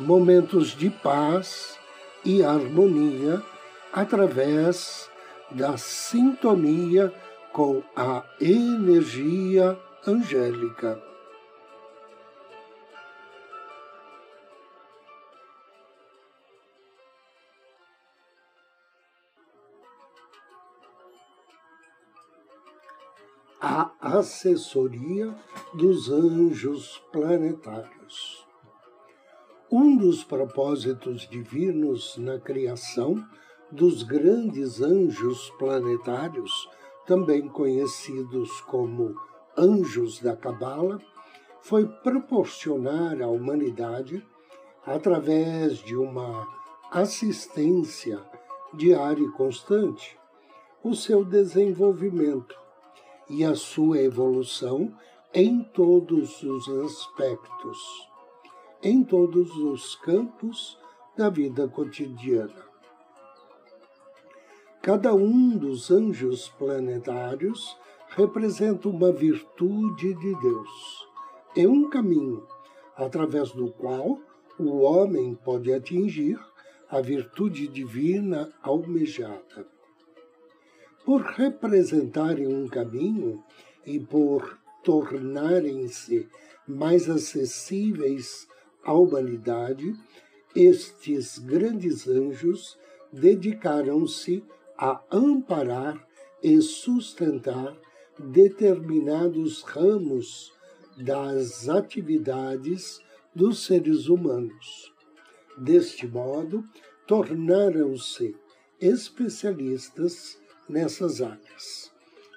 momentos de paz e harmonia através da sintonia com a energia angélica. A assessoria dos anjos planetários. Um dos propósitos divinos na criação dos grandes anjos planetários, também conhecidos como anjos da Cabala, foi proporcionar à humanidade, através de uma assistência diária e constante, o seu desenvolvimento e a sua evolução em todos os aspectos em todos os campos da vida cotidiana. Cada um dos anjos planetários representa uma virtude de Deus. É um caminho através do qual o homem pode atingir a virtude divina almejada. Por representarem um caminho e por tornarem-se mais acessíveis à humanidade, estes grandes anjos dedicaram-se a amparar e sustentar determinados ramos das atividades dos seres humanos. Deste modo, tornaram-se especialistas nessas áreas.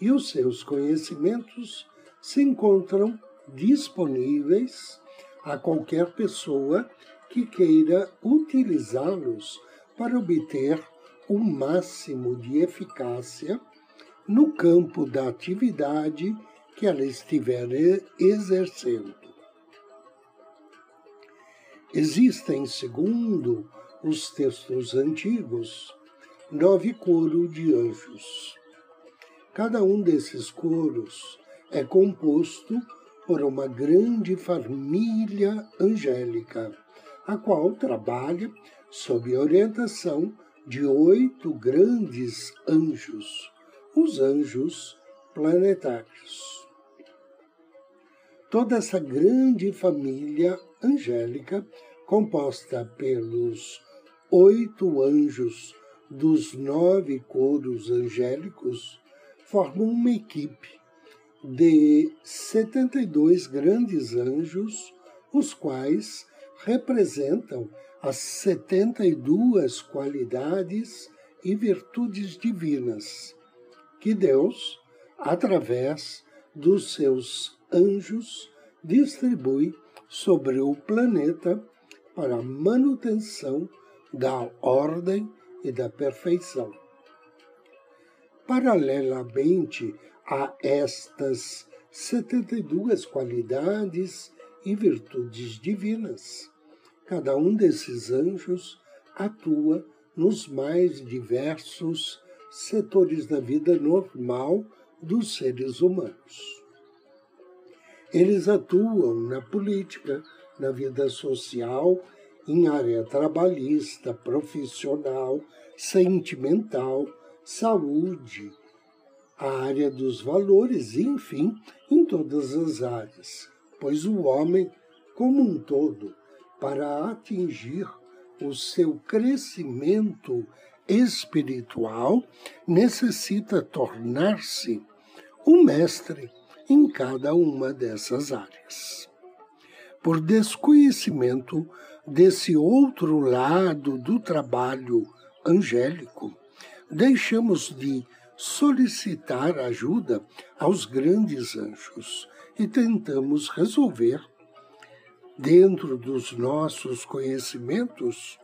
E os seus conhecimentos se encontram disponíveis a qualquer pessoa que queira utilizá-los para obter o máximo de eficácia no campo da atividade que ela estiver exercendo. Existem, segundo os textos antigos, nove coros de anjos. Cada um desses coros é composto por uma grande família angélica, a qual trabalha sob a orientação de oito grandes anjos, os anjos planetários. Toda essa grande família angélica, composta pelos oito anjos dos nove coros angélicos, forma uma equipe de 72 grandes anjos, os quais representam as 72 qualidades e virtudes divinas que Deus, através dos seus anjos, distribui sobre o planeta para a manutenção da ordem e da perfeição. Paralelamente a estas 72 qualidades e virtudes divinas. Cada um desses anjos atua nos mais diversos setores da vida normal dos seres humanos. Eles atuam na política, na vida social, em área trabalhista, profissional, sentimental, saúde, a área dos valores, enfim, em todas as áreas, pois o homem, como um todo, para atingir o seu crescimento espiritual, necessita tornar-se um mestre em cada uma dessas áreas. Por desconhecimento desse outro lado do trabalho angélico, deixamos de solicitar ajuda aos grandes anjos e tentamos resolver, dentro dos nossos conhecimentos,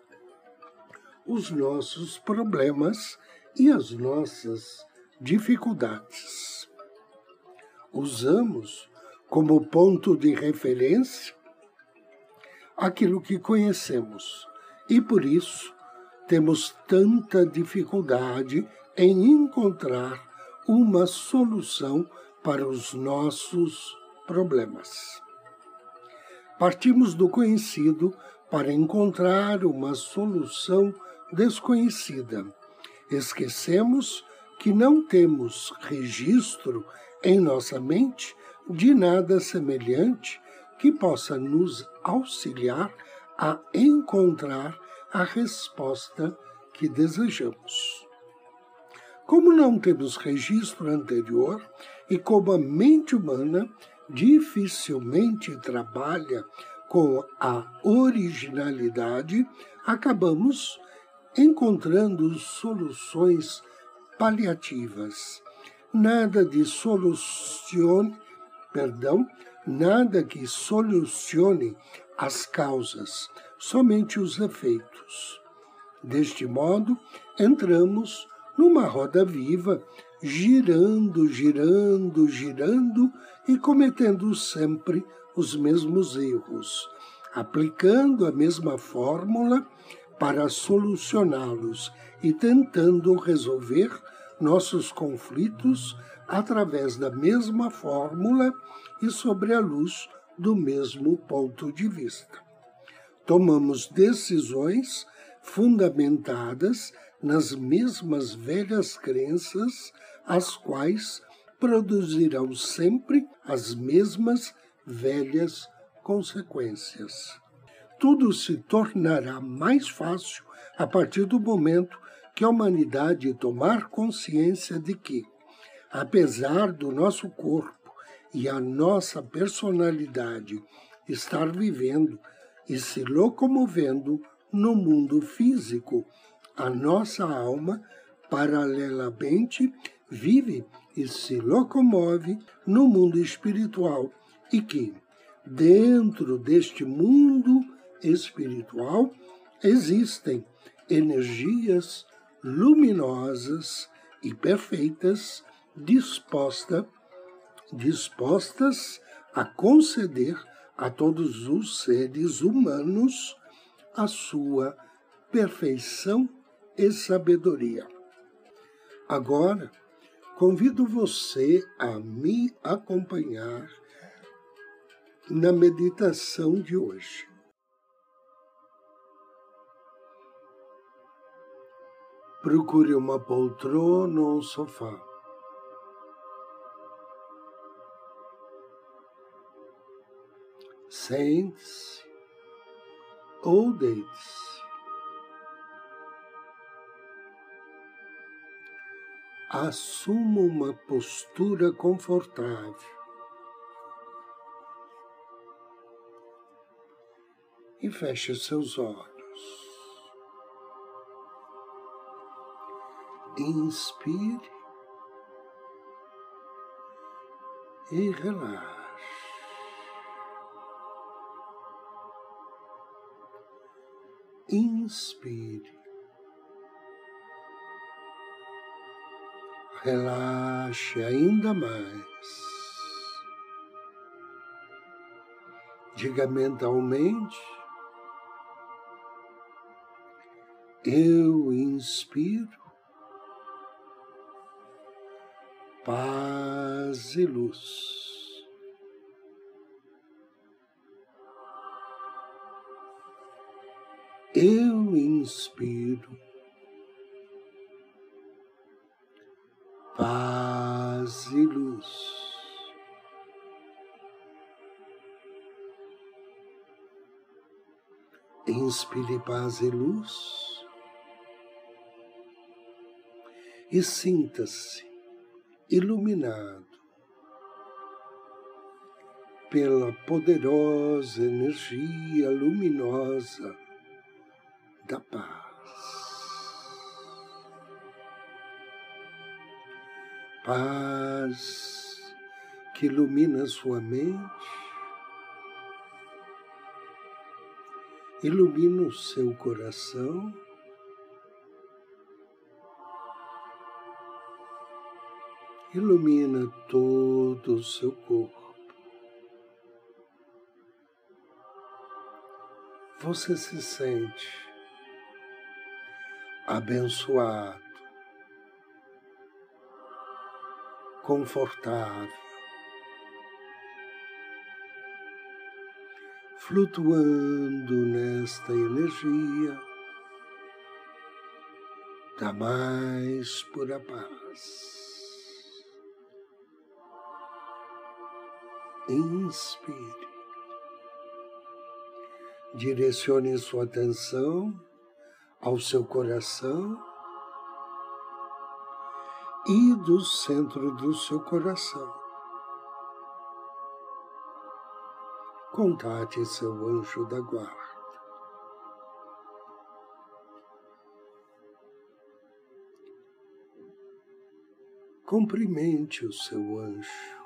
os nossos problemas e as nossas dificuldades. Usamos como ponto de referência aquilo que conhecemos e por isso temos tanta dificuldade em encontrar uma solução para os nossos problemas. Partimos do conhecido para encontrar uma solução desconhecida. Esquecemos que não temos registro em nossa mente de nada semelhante que possa nos auxiliar a encontrar a resposta que desejamos. Como não temos registro anterior e como a mente humana dificilmente trabalha com a originalidade, acabamos encontrando soluções paliativas. Nada de solucione, perdão, nada que solucione as causas, somente os efeitos. Deste modo, entramos numa roda viva, girando, girando, girando e cometendo sempre os mesmos erros, aplicando a mesma fórmula para solucioná-los e tentando resolver nossos conflitos através da mesma fórmula e sobre a luz do mesmo ponto de vista. Tomamos decisões fundamentadas nas mesmas velhas crenças, as quais produzirão sempre as mesmas velhas consequências. Tudo se tornará mais fácil a partir do momento que a humanidade tomar consciência de que, apesar do nosso corpo e a nossa personalidade estar vivendo e se locomovendo no mundo físico, a nossa alma, paralelamente, vive e se locomove no mundo espiritual e que, dentro deste mundo espiritual, existem energias luminosas e perfeitas disposta, dispostas a conceder a todos os seres humanos a sua perfeição e sabedoria. Agora, convido você a me acompanhar na meditação de hoje. Procure uma poltrona ou um sofá. Sente-se ou deite-se. assuma uma postura confortável. E feche seus olhos. Inspire e relaxe. Inspire relaxe ainda mais. Diga mentalmente: Eu inspiro paz e luz. Inspiro paz e luz. Inspire paz e luz e sinta-se iluminado pela poderosa energia luminosa da paz. Paz que ilumina sua mente, ilumina o seu coração. Ilumina todo o seu corpo. você se sente abençoado, confortável, flutuando nesta energia da mais pura paz. Inspire. Direcione sua atenção ao seu coração e do centro do seu coração. Contate seu anjo da guarda. Cumprimente o seu anjo.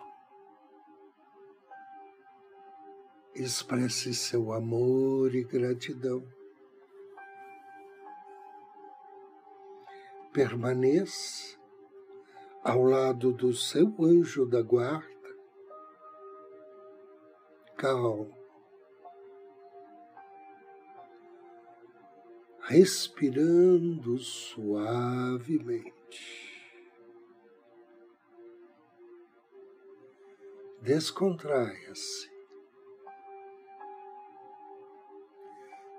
expresse seu amor e gratidão. Permaneça ao lado do seu anjo da guarda, calmo, respirando suavemente. Descontraia-se.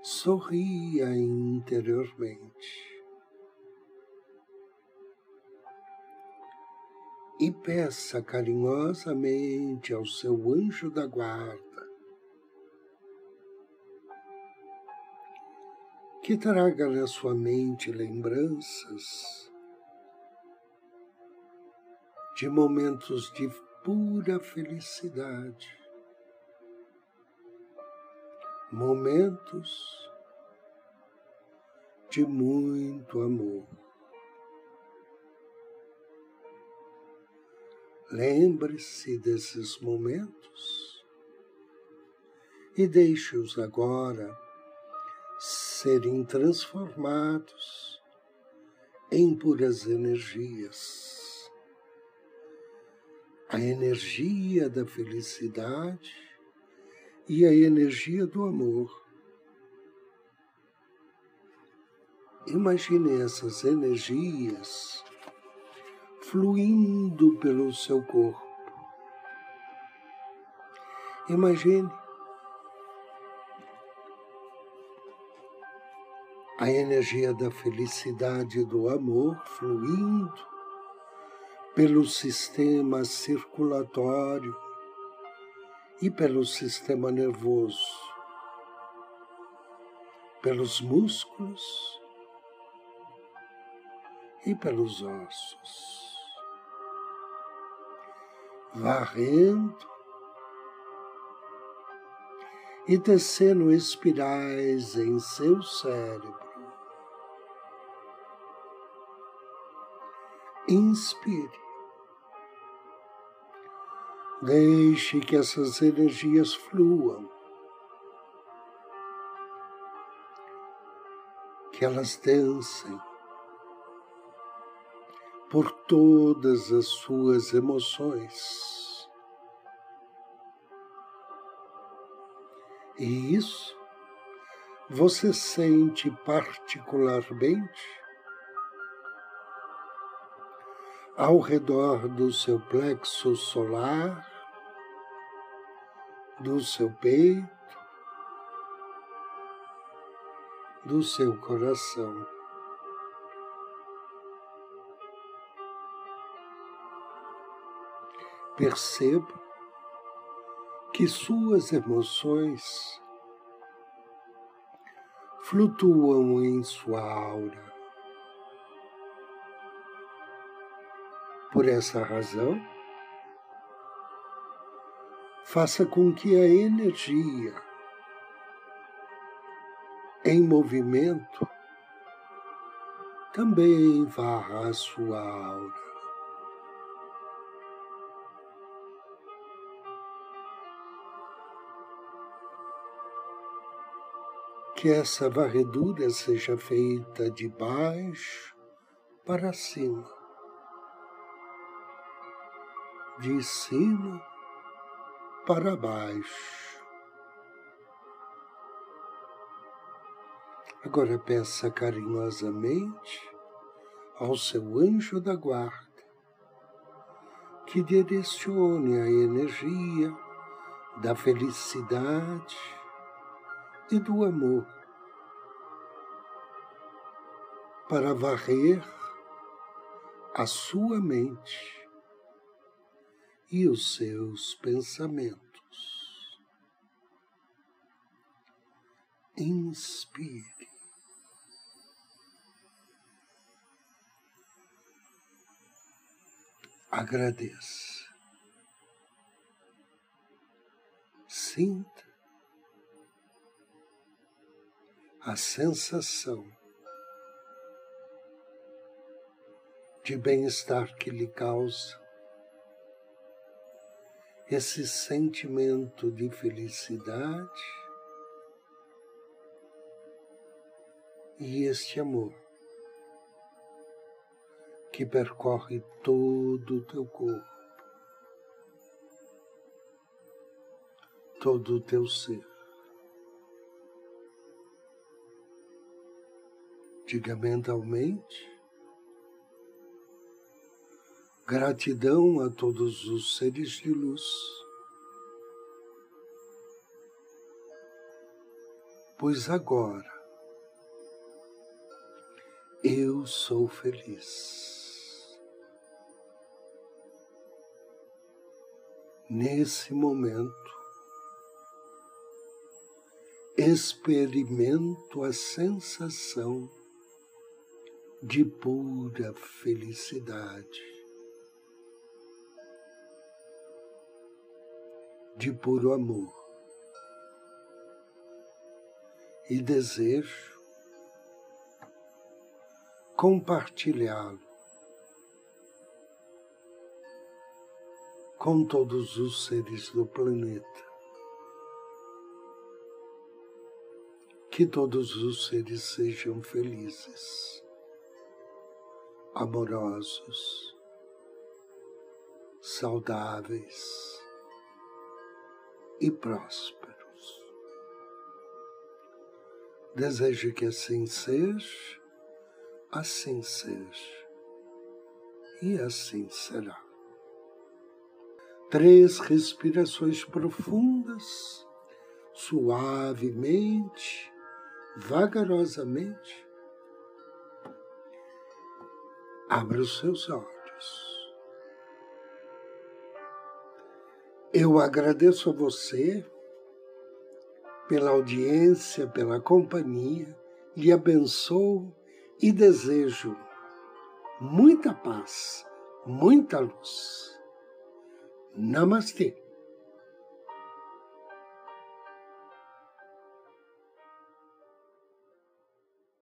sorria interiormente e peça carinhosamente ao seu anjo da guarda que traga na sua mente lembranças de momentos de pura felicidade, momentos de muito amor. Lembre-se desses momentos e deixe-os agora serem transformados em puras energias. A energia da felicidade e a energia do amor Imagine essas energias fluindo pelo seu corpo. Imagine a energia da felicidade e do amor fluindo pelo sistema circulatório e pelo sistema nervoso, pelos músculos e pelos ossos, varrendo e tecendo espirais em seu cérebro. Inspire. Deixe que essas energias fluam, que elas dancem por todas as suas emoções. E isso você sente particularmente ao redor do seu plexo solar, do seu peito, do seu coração. Perceba que suas emoções flutuam em sua aura. Por essa razão, faça com que a energia em movimento também varra a sua aura. Que essa varredura seja feita de baixo para cima. de cima para baixo. Agora peça carinhosamente ao seu anjo da guarda que direcione a energia da felicidade e do amor para varrer a sua mente e os seus pensamentos. Inspire. Agradeça. Sinta a sensação de bem-estar que lhe causa esse sentimento de felicidade e este amor que percorre todo o teu corpo, todo o teu ser. Diga mentalmente Gratidão a todos os seres de luz. Pois agora eu sou feliz. Nesse momento, experimento a sensação de pura felicidade. de puro amor. E desejo compartilhá-lo com todos os seres do planeta. Que todos os seres sejam felizes, amorosos, saudáveis e prósperos. Desejo que assim seja, assim seja, e assim será. Três respirações profundas, suavemente, vagarosamente. Abra os seus olhos. Eu agradeço a você pela audiência, pela companhia, lhe abençoo e desejo muita paz, muita luz. Namastê.